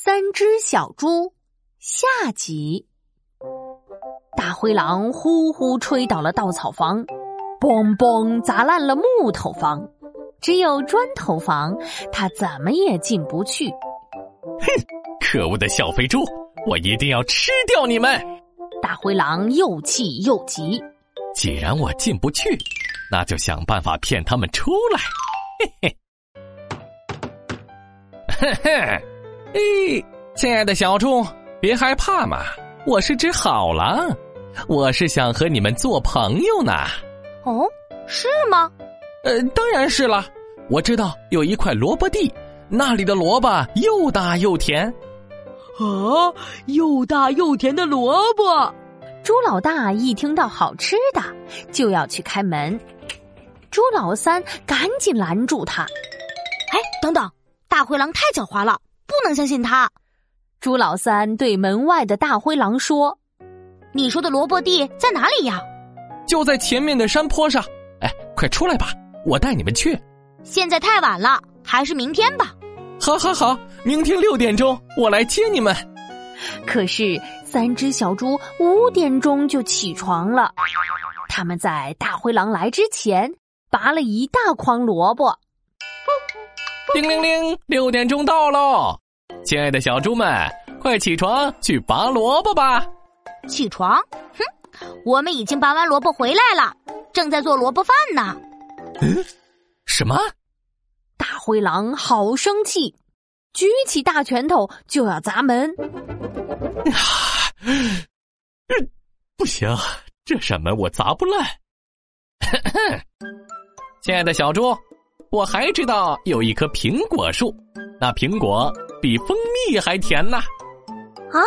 三只小猪下集。大灰狼呼呼吹倒了稻草房，嘣嘣砸烂了木头房，只有砖头房，他怎么也进不去。哼！可恶的小肥猪，我一定要吃掉你们！大灰狼又气又急。既然我进不去，那就想办法骗他们出来。嘿嘿，嘿嘿。咦，亲爱的小猪，别害怕嘛！我是只好狼，我是想和你们做朋友呢。哦，是吗？呃，当然是了。我知道有一块萝卜地，那里的萝卜又大又甜。啊，又大又甜的萝卜！猪老大一听到好吃的，就要去开门。猪老三赶紧拦住他：“哎，等等，大灰狼太狡猾了。”不能相信他，朱老三对门外的大灰狼说：“你说的萝卜地在哪里呀？就在前面的山坡上。哎，快出来吧，我带你们去。现在太晚了，还是明天吧。好，好，好，明天六点钟我来接你们。可是三只小猪五点钟就起床了，他们在大灰狼来之前拔了一大筐萝卜。”叮铃铃，六点钟到喽！亲爱的小猪们，快起床去拔萝卜吧！起床？哼，我们已经拔完萝卜回来了，正在做萝卜饭呢。嗯？什么？大灰狼好生气，举起大拳头就要砸门。啊！不行，这扇门我砸不烂。亲爱的小猪。我还知道有一棵苹果树，那苹果比蜂蜜还甜呢。啊，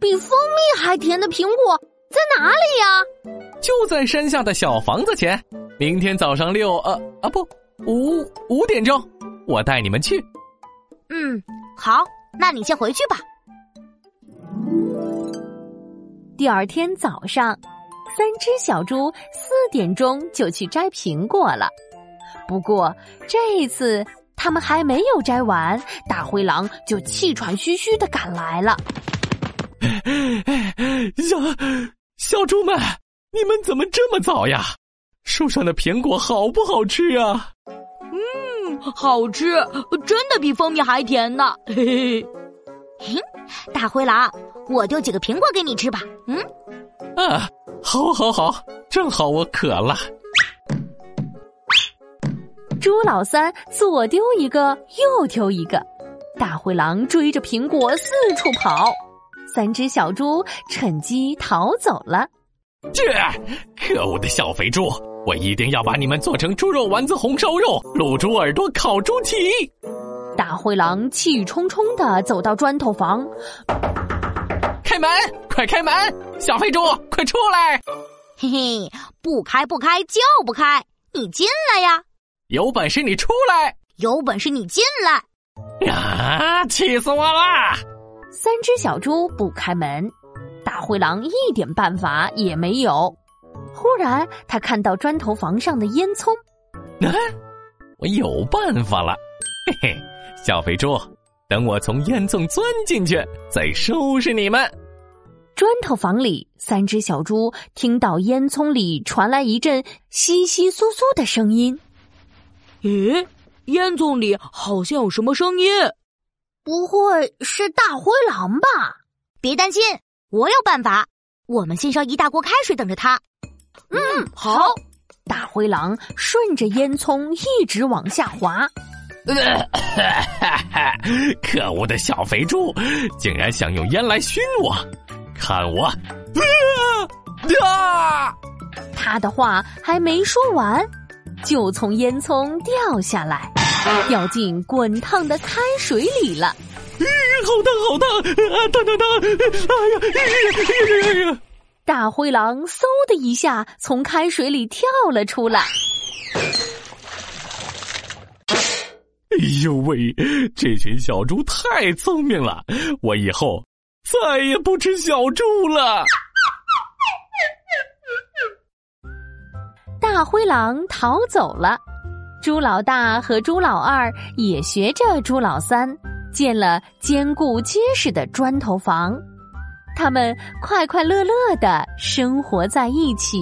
比蜂蜜还甜的苹果在哪里呀？就在山下的小房子前。明天早上六呃啊不五五点钟，我带你们去。嗯，好，那你先回去吧。第二天早上，三只小猪四点钟就去摘苹果了。不过这一次他们还没有摘完，大灰狼就气喘吁吁的赶来了。小小猪们，你们怎么这么早呀？树上的苹果好不好吃呀？嗯，好吃，真的比蜂蜜还甜呢。嘿嘿，嘿，大灰狼，我丢几个苹果给你吃吧。嗯，啊，好，好，好，正好我渴了。猪老三左丢一个，右丢一个，大灰狼追着苹果四处跑，三只小猪趁机逃走了。这可恶的小肥猪！我一定要把你们做成猪肉丸子、红烧肉、卤猪耳朵、烤猪蹄！大灰狼气冲冲的走到砖头房，开门，快开门！小肥猪，快出来！嘿嘿，不开不开就不开，你进来呀！有本事你出来！有本事你进来！啊，气死我了！三只小猪不开门，大灰狼一点办法也没有。忽然，他看到砖头房上的烟囱，啊，我有办法了！嘿嘿，小肥猪，等我从烟囱钻进去，再收拾你们。砖头房里，三只小猪听到烟囱里传来一阵窸窸窣窣的声音。咦，烟囱里好像有什么声音？不会是大灰狼吧？别担心，我有办法。我们先烧一大锅开水等着它。嗯，好。大灰狼顺着烟囱一直往下滑。可恶的小肥猪，竟然想用烟来熏我！看我！啊！他的话还没说完。就从烟囱掉下来，掉进滚烫的开水里了。好烫，好烫！啊，烫烫烫！哎呀，大灰狼嗖的一下从开水里跳了出来。哎呦喂，这群小猪太聪明了，我以后再也不吃小猪了。大灰狼逃走了，猪老大和猪老二也学着猪老三，建了坚固结实的砖头房，他们快快乐乐的生活在一起。